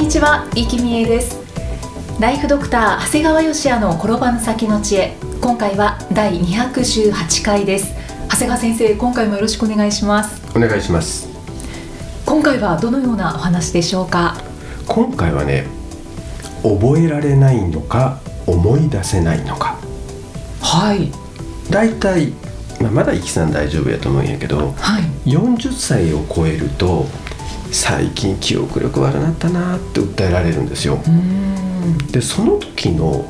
にちは、生きみえです。ライフドクター長谷川芳也の転ばぬ先の知恵。今回は第218回です。長谷川先生、今回もよろしくお願いします。お願いします。今回はどのようなお話でしょうか？今回はね覚えられないのか思い出せないのか。はい。だいたいまあまだイキさん大丈夫やと思うんやけどはい。40歳を超えると最近記憶力悪なったなって訴えられるんですよ。でその時の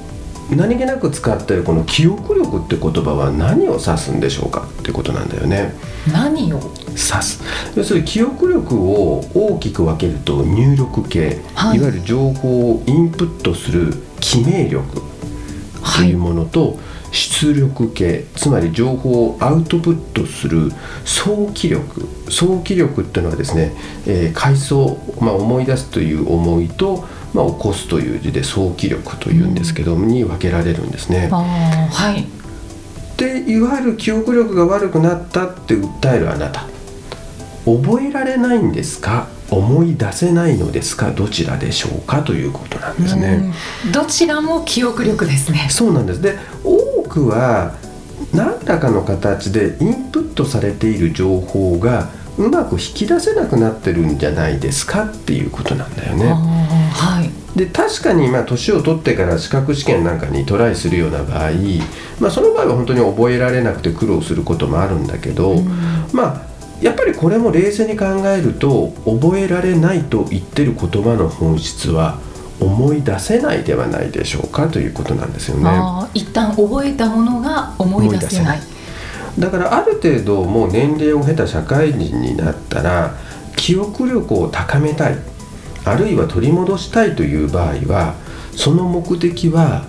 何気なく使ってるこの記憶力って言葉は何を指すんでしょうかってことなんだよね。何を？指す。要するに記憶力を大きく分けると入力系、はい。い、わゆる情報をインプットする記名力とはいいうものと、出力系つまり情報をアウトプットする想起力想起力っていうのはですね、えー回想、まあ、思い出すという思いと、まあ、起こすという字で想起力というんですけど、に分けられるんですね。はい。でいわゆる記憶力が悪くなったって訴えるあなた。覚えられないんですか？思い出せないのですか？どちらでしょうか？ということなんですね。うん。どちらも記憶力ですね。そうなんです。で多くは何らかの形でインプットされている情報がうまく引き出せなくなってるんじゃないですかっていうことなんだよね。はいで確かにまあ年を取ってから資格試験なんかにトライするような場合、まあ、その場合は本当に覚えられなくて苦労することもあるんだけど、うんまあやっぱりこれも冷静に考えると覚えられないと言ってる言葉の本質は思い出せないではないでしょうかということなんですよね。一旦覚えたものが思い出せないだからある程度もう年齢を経た社会人になったら記憶力を高めたいあるいは取り戻したいという場合はその目的は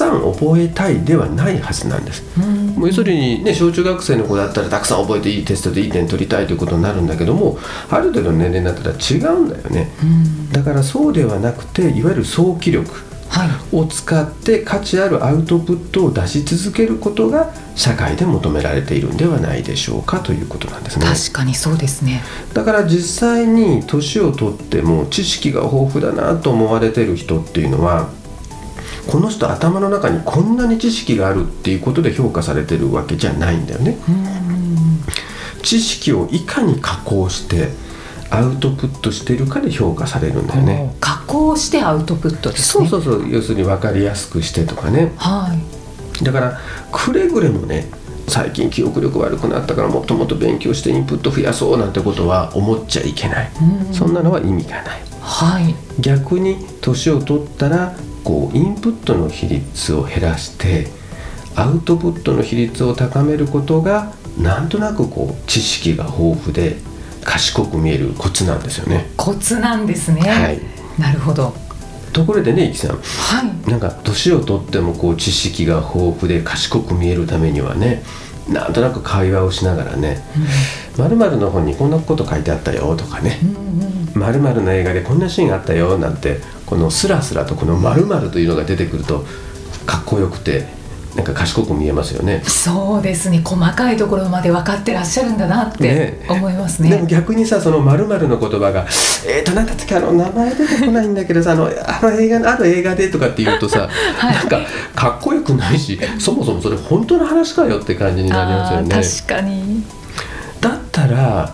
さん覚えたいではないはずなんです。うん。もう要するにね小中学生の子だったらたくさん覚えていいテストでいい点取りたいということになるんだけどもある程度の年齢になったら違うんだよね。うん。だからそうではなくていわゆる早期力はい。を使って価値あるアウトプットを出し続けることが社会で求められているんではないでしょうかということなんですね。確かにそうですね。だから実際に年を取っても知識が豊富だなと思われてる人っていうのはこの人頭の中にこんなに知識があるっていうことで評価されてるわけじゃないんだよね。うん知識をいかに加工してアウトプットしているかで評価されるんだよね。加工してアウトプットですね。そうそうそう。要するに分かりやすくしてとかね。はい。だからくれぐれもね最近記憶力悪くなったからもっともっと勉強してインプット増やそうなんてことは思っちゃいけない。うん。そんなのは意味がない。はい。逆に年を取ったらこうインプットの比率を減らしてアウトプットの比率を高めることがなんとなくこう知識が豊富で賢く見えるコツなんですよね。コツなんですね、はい、なるほど。ところでねいきさん。はい。なんか年を取ってもこう知識が豊富で賢く見えるためにはねなんとなく会話をしながらね「まるの本にこんなこと書いてあったよ」とかねうんうん「まるの映画でこんなシーンがあったよ」なんてこのスラスラとこの「まるというのが出てくるとかっこよくてなんか賢く見えますよね。そうですね。細かいところまで分かってらっしゃるんだなってね。思いますでもね逆にさその〇〇の言葉が「えーとなんだっけあの名前出てこないんだけどさあのあの映画のある映画で」とかって言うとさ、はい。なんかかっこよくないしそもそもそれ本当の話かよって感じになりますよあね。ー確かに。だったら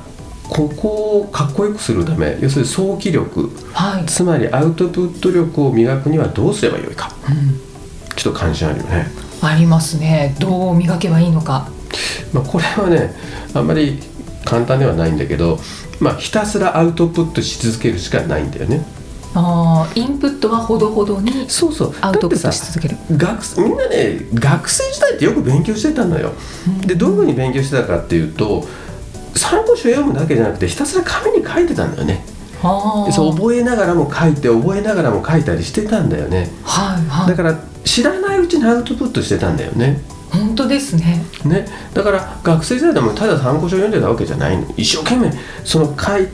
ここをかっこよくするため要するに早期力はい、つまりアウトプット力を磨くにはどうすればよいか。うん。ちょっと関心あるよね。ありますね。どう磨けばいいのか。まあ、これはねあんまり簡単ではないんだけど、まあ、ひたすらアウトプットし続けるしかないんだよね。あインプットはほどほどにそうそう。アウトプットし続ける。学みんなね学生時代ってよく勉強してたのよ、でどういうふうに勉強してたかっていうと参考書読むだけじゃなくてひたすら紙に書いてたんだよね。そう覚えながらも書いて覚えながらも書いたりしてたんだよね、はいはい、だから知らないうちにアウトプットしてたんだよね。本当ですね。ね。だから学生時代でもただ参考書読んでたわけじゃないの。一生懸命その書い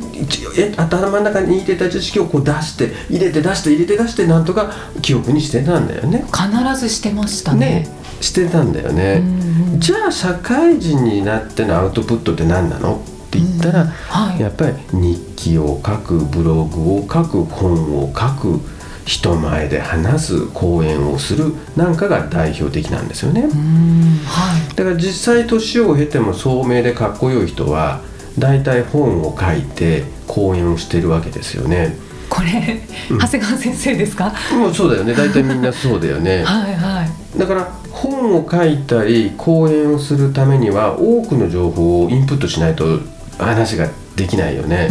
え頭の中に入れた知識をこう出して入れて出して入れて出してなんとか記憶にしてたんだよね。必ずしてましたね。ねしてたんだよね、じゃあ社会人になってのアウトプットって何なの？って言ったら、はい、やっぱり日記を書くブログを書く本を書く人前で話す講演をするなんかが代表的なんですよね、はい、だから実際年を経ても聡明でかっこよい人は大体本を書いて講演をしてるわけですよね。これ、うん、長谷川先生ですか？もうそうだよね。大体みんなそうだよね。はい、はい、だから本を書いたり講演をするためには多くの情報をインプットしないと話ができないよね、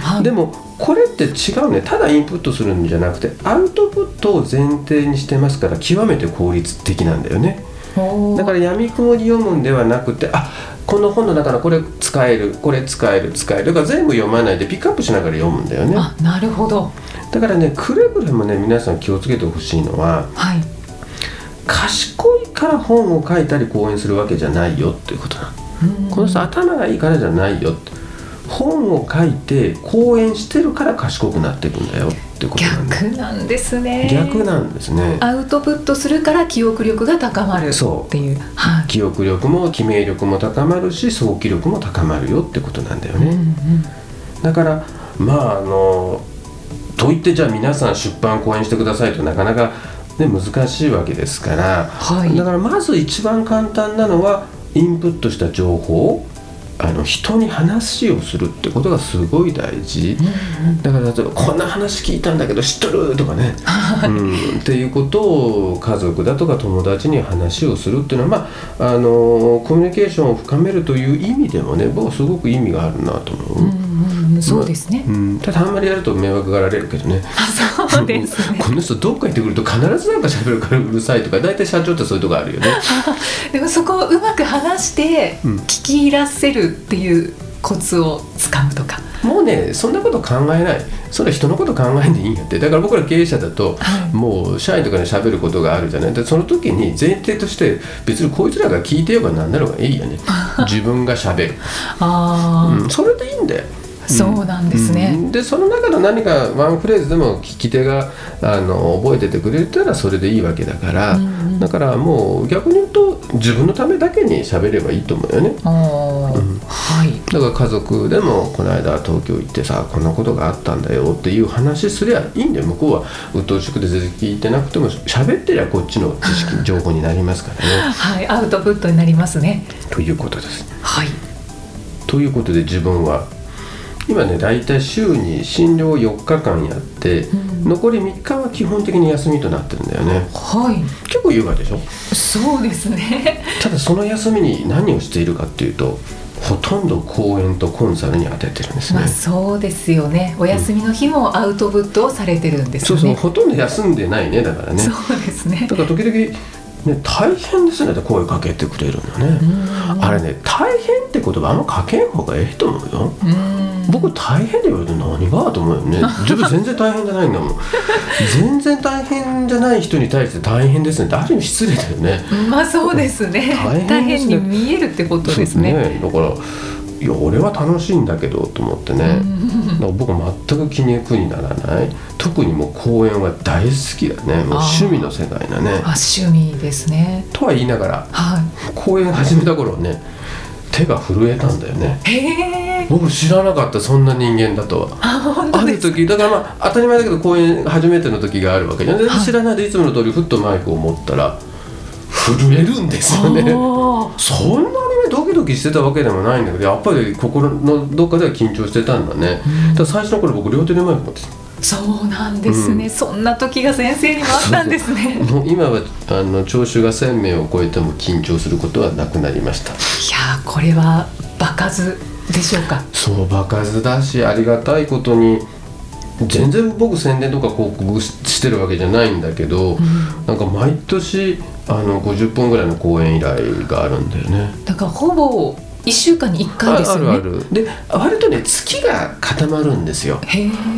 はい、でもこれって違うね。ただインプットするんじゃなくてアウトプットを前提にしてますから極めて効率的なんだよね。だからやみくもに読むんではなくてあこの本の中のこれ使えるこれ使える使えるだから全部読まないでピックアップしながら読むんだよね。あなるほど。だからねくれぐれもね皆さん気をつけてほしいのは、はい、賢いから本を書いたり講演するわけじゃないよっていうことなのこの人頭がいいからじゃないよって。本を書いて講演してるから賢くなっていくんだよってことなん逆。なんですね。逆なんですね。アウトプットするから記憶力が高まるっていう。はい、記憶力も記名力も高まるし早期力も高まるよってことなんだよね、うんうん、だからまああのといってじゃあ皆さん出版講演してくださいとなかなか、ね、難しいわけですから、はい、だからまず一番簡単なのはインプットした情報あの人に話をするってことがすごい大事、うんうん、だから例えば「こんな話聞いたんだけど知っとる?」とかね、うん、っていうことを家族だとか友達に話をするっていうのはまああのコミュニケーションを深めるという意味でもね僕はすごく意味があるなと思う。うんそうですね、うん、ただあんまりやると迷惑がられるけどね。そうですね。この人どっか行ってくると必ずなんか喋るからうるさいとか大体社長ってそういうとこあるよね。でもそこをうまく話して聞き入らせるっていうコツをつかむとか、もうねそんなこと考えない。それ人のこと考えんでいいんやって。だから僕ら経営者だと、はい、もう社員とかに喋ることがあるじゃない。でその時に前提として別にこいつらが聞いてようが何なのがいいよね。自分が喋る。あ、うん、それでいいんだよそうなんですね、うん、でその中の何かワンフレーズでも聞き手があの覚えててくれたらそれでいいわけだから、うんうん、だからもう逆に言うと自分のためだけに喋ればいいと思うよね、うん、はい、だから家族でもこの間東京行ってさこんなことがあったんだよっていう話すりゃいいんだよ。向こうは。鬱陶しくて全然聞いてなくても喋ってりゃこっちの知識情報になりますからね。はい。アウトプットになりますね。ということです。はい。ということで自分は今ね大体週に診療4日間やって、うん、残り3日は基本的に休みとなってるんだよね。はい。結構優雅でしょ？そうですね。ただその休みに何をしているかっていうとほとんど講演とコンサルに当ててるんですね、まあ、そうですよね。お休みの日もアウトプットをされてるんですよね、そうそう。ほとんど休んでないねだからね。そうですね。だから時々ね、大変ですねって声かけてくれるのね、あれね大変って言葉あんまかけん方がええと思うよ。僕大変で言われて何がと思うよね。自分全然大変じゃないんだもん。全然大変じゃない人に対して大変ですねってある意味失礼だよね。まあそうですね。大変、ね、に見えるってことですね、ね、だからいや俺は楽しいんだけどと思ってね、うん、僕は全く気に苦にならない。特にもう公園は大好きだね。もう趣味の世界だね。あ趣味ですね。とは言いながら、はい、公園始めた頃ね手が震えたんだよね。へ僕知らなかったそんな人間だとは。ある時だからまあ当たり前だけど公演初めての時があるわけじゃん。知らないでいつもの通りふっとマイクを持ったら震えるんですよね。そんなにねドキドキしてたわけでもないんだけどやっぱり心のどっかでは緊張してたんだね、うん、だ最初の頃僕両手でマイク持ってた。そうなんですね、うん、そんな時が先生にもあったんですね。もう今はあの聴衆が1000名を超えても緊張することはなくなりました。いやこれは場数でしょうか。そう場数だしありがたいことに全然僕宣伝とか広告してるわけじゃないんだけど、うん、なんか毎年あの50本ぐらいの講演依頼があるんだよね。だからほぼ1週間に1回ですよね。あるあるで割とね月が固まるんですよ。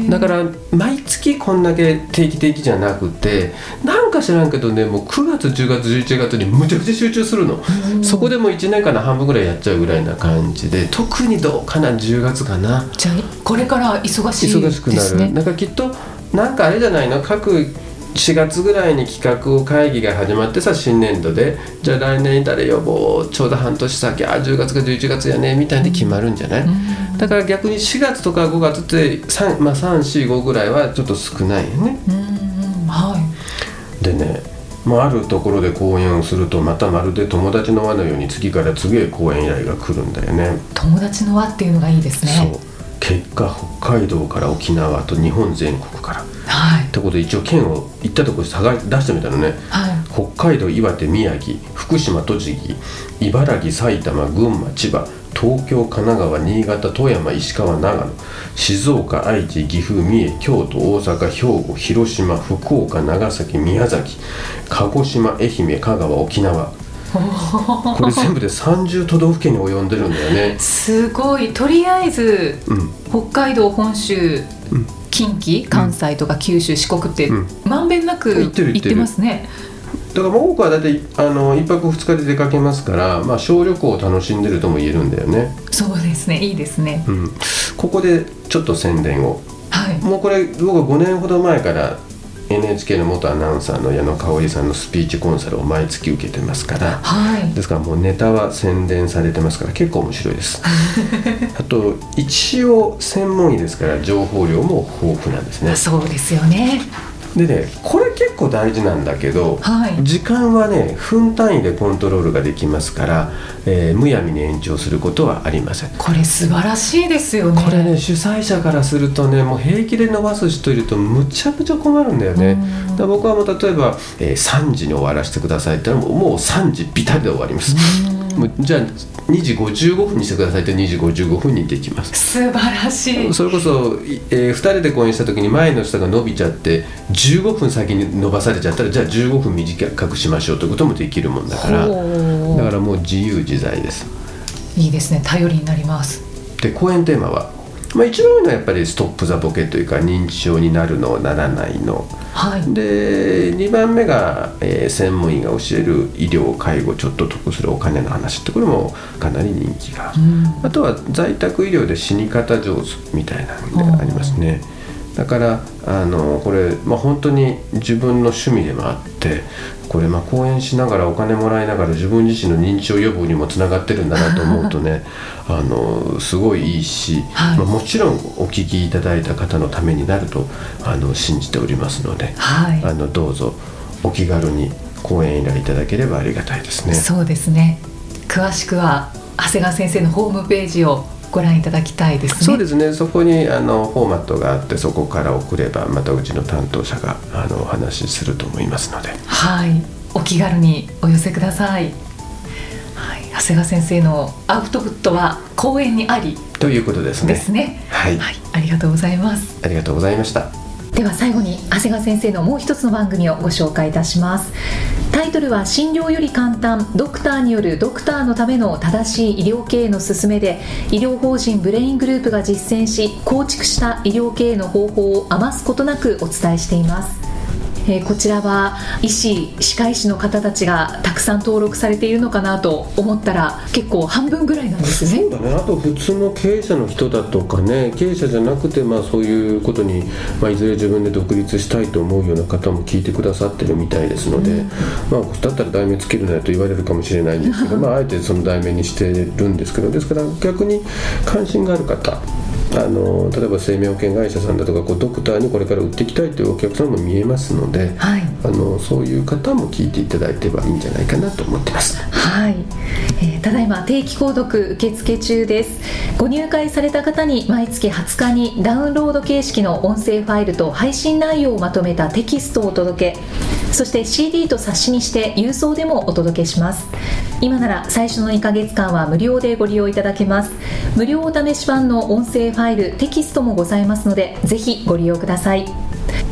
だから毎月こんだけ定期的じゃなくてなんか知らんけどねもう9月10月11月にむちゃくちゃ集中するの。そこでも1年間の半分ぐらいやっちゃうぐらいな感じで特にどうかな10月かな。じゃあこれから忙しいですね。忙しくなる。なんかきっとなんかあれじゃないの？各4月ぐらいに企画会議が始まってさ新年度でじゃあ来年誰呼ぼうちょうど半年先あ10月か11月やねみたいに決まるんじゃない、うん、だから逆に4月とか5月って3、まあ、345ぐらいはちょっと少ないよね。うんはい、でねまあ、あるところで講演をするとまたまるで友達の輪のように次から次へ講演依頼が来るんだよね。友達の輪っていうのがいいですね。そう結果北海道から沖縄と日本全国から。はい、ってことで一応県を行ったところ探出してみたのね、はい、北海道岩手宮城福島栃木茨城埼玉群馬千葉東京神奈川新潟富山石川長野静岡愛知岐阜三重京都大阪兵庫広島福岡長崎宮崎鹿児島愛媛香川沖縄 これ全部で30都道府県に及んでるんだよね。すごい。とりあえず、うん、北海道本州、うん。近畿関西とか九州、四国ってまんべんなく行ってますね。だから多くは大体あの1泊2日で出かけますから、まあ、小旅行を楽しんでるとも言えるんだよね。そうですね。いいですね、うん、ここでちょっと宣伝を、はい、もうこれ僕は5年ほど前から NHK の元アナウンサーの矢野香織さんのスピーチコンサルを毎月受けてますから、はい、ですからもうネタは宣伝されてますから結構面白いです。あと一応専門医ですから情報量も豊富なんですね。そうですよねでねこれ結構大事なんだけど、はい、時間はね分単位でコントロールができますから、えー、むやみに延長することはありません。これ素晴らしいですよね。これね主催者からするとねもう平気で伸ばす人いるとむちゃくちゃ困るんだよね。だ僕はもう例えば、えー、3時に終わらせてくださいって言ったらもうもう3時ビタリで終わりますもうじゃあ2時55分にしてくださいって2時55分にできます。素晴らしい。それこそ、えー、2人で講演した時に前の人が伸びちゃって15分先に伸ばされちゃったらじゃあ15分短くしましょうということもできるもんだからだからもう自由自在です。いいですね。頼りになります。で講演テーマは？まあ、一番多いのはやっぱりストップ・ザ・ボケというか認知症になるのならないの、はい、で2番目が、えー、専門医が教える医療介護ちょっと得するお金の話ってこれもかなり人気が、うん、あとは在宅医療で死に方上手みたいなのがありますね。だからあのこれ、まあ、本当に自分の趣味でもあってこれまあ講演しながらお金もらいながら自分自身の認知症予防にもつながってるんだなと思うとね あのすごいいいし、はい、まあ、もちろんお聞きいただいた方のためになるとあの信じておりますので、はい、あのどうぞお気軽に講演依頼いただければありがたいですね。そうですね。詳しくは長谷川先生のホームページをご覧いただきたいですね。そうですね。そこにあのフォーマットがあってそこから送ればまたうちの担当者があのお話しすると思いますので。はい。お気軽にお寄せください。はい。長谷川先生のアウトプットは講演にありということですね。ですね。はい、はい。ありがとうございます。ありがとうございました。では最後に長谷川先生のもう一つの番組をご紹介いたします。タイトルは診療より簡単。ドクターによるドクターのための正しい医療経営の勧めで医療法人ブレイングループが実践し構築した医療経営の方法を余すことなくお伝えしています。えー、こちらは医師歯科医師の方たちがたくさん登録されているのかなと思ったら結構半分ぐらいなんですね。そうだね。あと普通の経営者の人だとかね経営者じゃなくてまあそういうことに、まあ、いずれ自分で独立したいと思うような方も聞いてくださってるみたいですので、うん、まあだったら題名つけるなよと言われるかもしれないんですけどまああえてその題名にしてるんですけどですから逆に関心がある方あの例えば生命保険会社さんだとかこうドクターにこれから売っていきたいというお客さんも見えますので、はい、あのそういう方も聞いていただいてはいいんじゃないかなと思ってます。はい、えー、ただいま定期購読受付中です。ご入会された方に毎月20日にダウンロード形式の音声ファイルと配信内容をまとめたテキストをお届け。そして CD と冊子にして郵送でもお届けします。今なら最初の2ヶ月間は無料でご利用いただけます。無料お試し版の音声ファイルテキストもございますのでぜひご利用ください。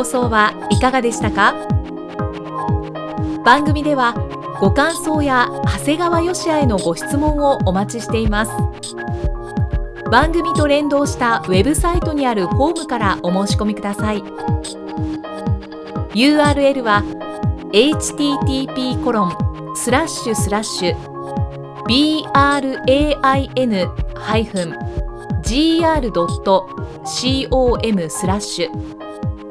放送はいかがでしたか？番組ではご感想や長谷川よしあへのご質問をお待ちしています。番組と連動したウェブサイトにあるホームからお申し込みください。URL は http コロンスラッシュスラッシュ brain-gr.com スラッシュ。